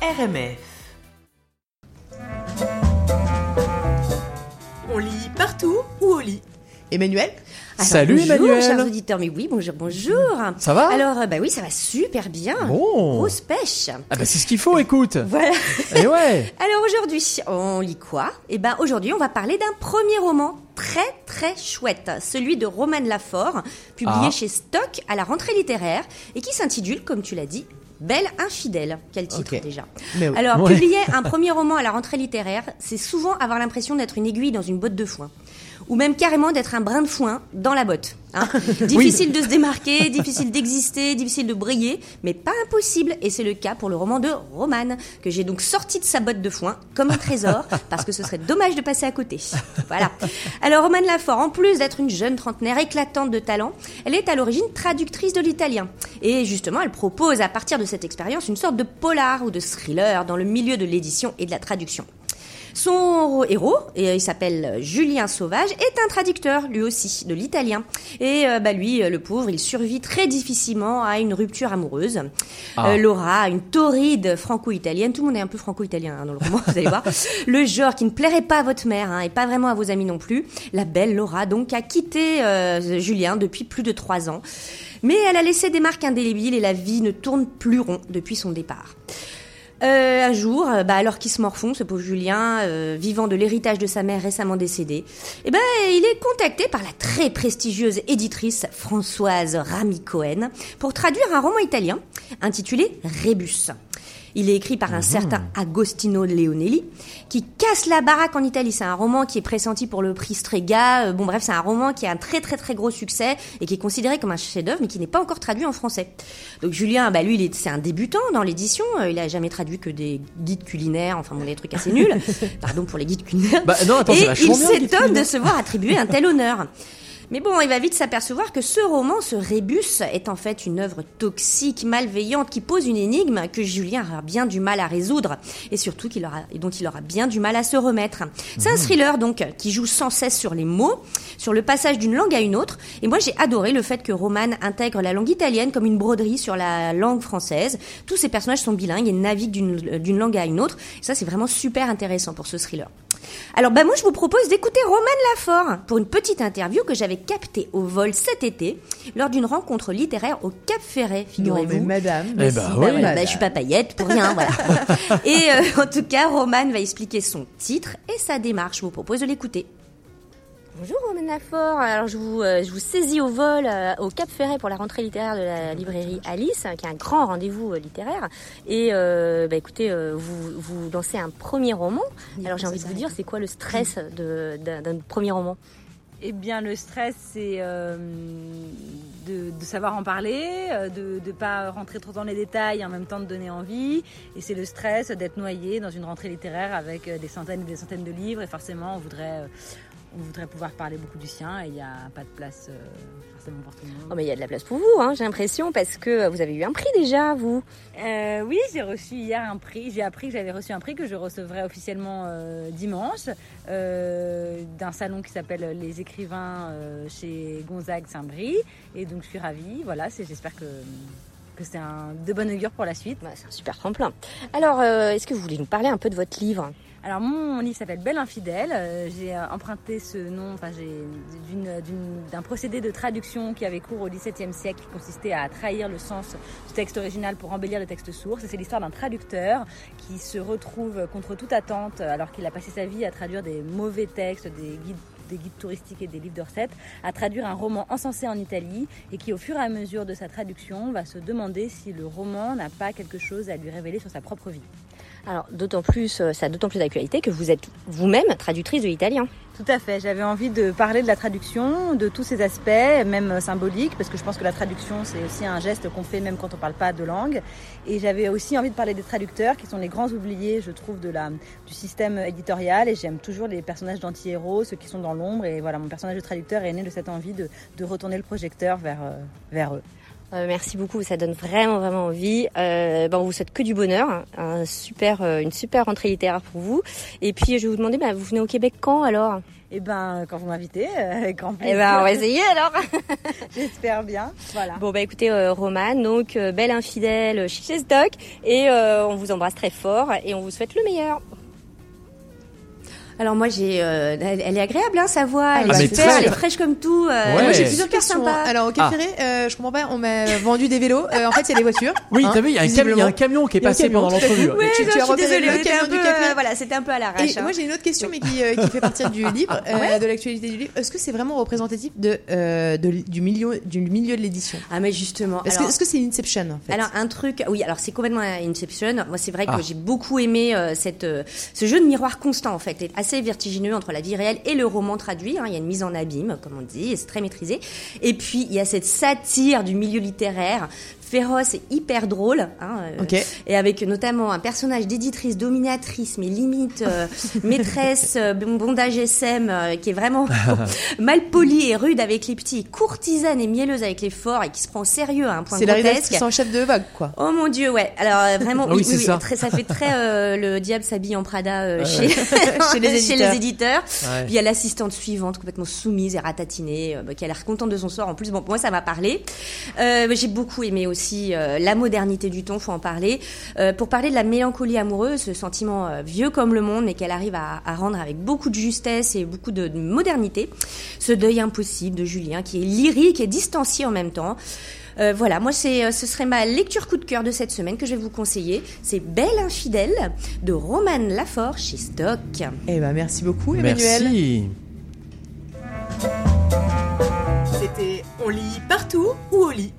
RMF. On lit partout ou au lit? Emmanuel? Alors, Salut, bonjour, Emmanuel. chers auditeurs. Mais oui, bonjour, bonjour. Ça va? Alors, euh, bah oui, ça va super bien. Bon. Grosse pêche. Ah bah c'est ce qu'il faut, écoute. Voilà. Et ouais. Alors aujourd'hui, on lit quoi? Eh ben aujourd'hui, on va parler d'un premier roman très très chouette, celui de Romane Lafort, publié Ah. chez Stock à la rentrée littéraire et qui s'intitule, comme tu l'as dit, Belle infidèle. Quel titre déjà oui. Alors, Ouais. publier un premier roman à la rentrée littéraire, c'est souvent avoir l'impression d'être une aiguille dans une botte de foin. Ou même carrément d'être un brin de foin dans la botte. hein. difficile de se démarquer, difficile d'exister, difficile de briller, mais pas impossible. Et c'est le cas pour le roman de Romane, que j'ai donc sorti de sa botte de foin comme un trésor, parce que ce serait dommage de passer à côté. Voilà. Alors, Romane Lafort, en plus d'être une jeune trentenaire éclatante de talent, elle est à l'origine traductrice de l'italien. Et justement, elle propose à partir de cette expérience une sorte de polar ou de thriller dans le milieu de l'édition et de la traduction. Son héros, et il s'appelle Julien Sauvage, est un traducteur, lui aussi, de l'italien. Et euh, bah, lui, euh, le pauvre, il survit très difficilement à une rupture amoureuse. Ah. Euh, Laura, une torride franco-italienne, tout le monde est un peu franco-italien hein, dans le roman, vous allez voir. Le genre qui ne plairait pas à votre mère, hein, et pas vraiment à vos amis non plus. La belle Laura, donc, a quitté euh, Julien depuis plus de trois ans. Mais elle a laissé des marques indélébiles et la vie ne tourne plus rond depuis son départ. Euh, un jour, euh, bah, alors qu'il se morfond, ce pauvre Julien, euh, vivant de l'héritage de sa mère récemment décédée, eh ben, il est contacté par la très prestigieuse éditrice Françoise Rami Cohen pour traduire un roman italien intitulé Rébus. Il est écrit par un certain Agostino Leonelli qui casse la baraque en Italie. C'est un roman qui est pressenti pour le prix Strega. Euh, Bon bref, c'est un roman qui a un très très très gros succès et qui est considéré comme un chef-d'œuvre mais qui n'est pas encore traduit en français. Donc Julien, bah lui, c'est un débutant dans l'édition. Euh, Il a jamais traduit que des guides culinaires, enfin bon, des trucs assez nuls. Pardon pour les guides culinaires. Bah non, attends, et il s'étonne de se voir attribuer un tel honneur. Mais bon, il va vite s'apercevoir que ce roman, ce rébus, est en fait une œuvre toxique, malveillante, qui pose une énigme que Julien aura bien du mal à résoudre, et surtout qu'il aura, et dont il aura bien du mal à se remettre. C'est un thriller donc qui joue sans cesse sur les mots, sur le passage d'une langue à une autre. Et moi, j'ai adoré le fait que Roman intègre la langue italienne comme une broderie sur la langue française. Tous ces personnages sont bilingues et naviguent d'une langue à une autre. Et ça, c'est vraiment super intéressant pour ce thriller. Alors bah moi je vous propose d'écouter Romane Lafort pour une petite interview que j'avais captée au vol cet été lors d'une rencontre littéraire au Cap Ferret, Non, figurez-vous. mais madame. Eh mais ben si, oui. Bah voilà, madame. bah, je suis pas paillette pour rien, voilà. Et euh, en tout cas, Romane va expliquer son titre et sa démarche. Je vous propose de l'écouter. Bonjour Romane Lafort, alors je vous, euh, je vous saisis au vol euh, au Cap Ferret pour la rentrée littéraire de la librairie Alice, hein, qui est un grand rendez-vous euh, littéraire. Et euh, bah, écoutez, euh, vous, vous lancez un premier roman. Alors j'ai envie de vous dire, c'est quoi le stress de- d'un d'un premier roman? Eh bien, le stress, c'est euh, de, de savoir en parler, euh, de ne pas rentrer trop dans les détails et en même temps de donner envie. Et c'est le stress d'être noyé dans une rentrée littéraire avec euh, des centaines et des centaines de livres. Et forcément, on voudrait, on voudrait pouvoir parler beaucoup du sien et il n'y a pas de place euh, forcément pour tout le monde. Oh mais il y a de la place pour vous, hein, j'ai l'impression, parce que vous avez eu un prix déjà, vous. Euh, oui, j'ai reçu hier un prix. J'ai appris que j'avais reçu un prix que je recevrai officiellement euh, dimanche d'un salon qui s'appelle Les Écrivains chez Gonzague Saint-Brie. Et donc je suis ravie. Voilà, j'espère que, que c'est un, de bon augure pour la suite. Bah, c'est un super tremplin. Alors, euh, est-ce que vous voulez nous parler un peu de votre livre? Alors mon livre s'appelle Belle infidèle. Euh, j'ai euh, emprunté ce nom, enfin d'un procédé de traduction qui avait cours au XVIIe siècle, qui consistait à trahir le sens du texte original pour embellir le texte source. C'est l'histoire d'un traducteur qui se retrouve contre toute attente, alors qu'il a passé sa vie à traduire des mauvais textes, des guides des guides touristiques et des livres de recettes, à traduire un roman encensé en Italie et qui au fur et à mesure de sa traduction va se demander si le roman n'a pas quelque chose à lui révéler sur sa propre vie. Alors, d'autant plus, euh, ça a d'autant plus d'actualité que vous êtes vous-même traductrice de l'italien. Tout à fait. J'avais envie de parler de la traduction, de tous ses aspects, même symboliques, parce que je pense que la traduction, c'est aussi un geste qu'on fait même quand on ne parle pas de langue. Et j'avais aussi envie de parler des traducteurs, qui sont les grands oubliés, je trouve, de la, du système éditorial. Et j'aime toujours les personnages d'anti-héros, ceux qui sont dans l'ombre. Et voilà, mon personnage de traducteur est né de cette envie de, de retourner le projecteur vers, euh, vers eux. Euh, merci beaucoup, ça donne vraiment vraiment envie. Euh, ben, on vous souhaite que du bonheur, un un super, euh, une super rentrée littéraire pour vous. Et puis je vais vous demander, bah, vous venez au Québec quand alors? Eh ben, quand vous m'invitez, euh, avec grand Eh plaisir. ben, on va essayer alors. J'espère bien. Voilà. Bon bah écoutez, euh, Romane, donc belle infidèle chez Stock, et euh, on vous embrasse très fort et on vous souhaite le meilleur. Alors moi j'ai, euh, elle, elle est agréable hein, sa voix, elle Ah, est mais super, elle est fraîche comme tout. euh, Ouais. Moi j'ai J'ai super sympa. Alors au Ah. café, euh, je comprends pas, on m'a vendu des vélos. Euh, en fait, c'est des voitures. Oui, hein, t'as vu, il y, a un il y a camion qui est Il y a passé camion, pendant l'entrevue. Ouais, Tu- non, tu as je suis désolée, le camion un du peu, café euh, voilà, c'était un peu à Et l'arrache. hein. moi j'ai une autre question mais qui, euh, qui fait partie du livre, euh, de l'actualité du livre. Est-ce que c'est vraiment représentatif de, euh, du milieu du milieu de l'édition? Ah mais justement. Est-ce que c'est Inception en fait? Alors un truc, oui, alors c'est complètement Inception. Moi, c'est vrai que Ah. j'ai beaucoup aimé euh, cette ce jeu de miroir constant en fait, est vertigineux entre la vie réelle et le roman traduit. hein. Il y a une mise en abîme, comme on dit, et c'est très maîtrisé. Et puis il y a cette satire du milieu littéraire féroce et hyper drôle, hein, euh, et avec notamment un personnage d'éditrice dominatrice, mais limite euh, maîtresse euh, bondage SM, euh, qui est vraiment mal polie et rude avec les petits, courtisane et mielleuse avec les forts, et qui se prend au sérieux à un point C'est la rédactrice en chef de vague quoi. Oh mon dieu, ouais. Alors vraiment, Ah oui, ça. très- ça fait très le diable s'habille en Prada chez, Chez les éditeurs. Ouais. Puis il y a l'assistante suivante complètement soumise et ratatinée, bah, qui a l'air contente de son sort. En plus, bon, moi ça m'a parlé. Mais J'ai beaucoup aimé aussi euh, la modernité du ton, faut en parler. Euh, pour parler de la mélancolie amoureuse, ce sentiment euh, vieux comme le monde, mais qu'elle arrive à, à rendre avec beaucoup de justesse et beaucoup de, de modernité. Ce deuil impossible de Julien, qui est lyrique et distancié en même temps. Euh, voilà, moi c'est, ce serait ma lecture coup de cœur de cette semaine que je vais vous conseiller. C'est Belle infidèle de Romane Lafort chez Stock. Eh ben merci beaucoup Emmanuel. Merci. C'était on lit partout ou au lit.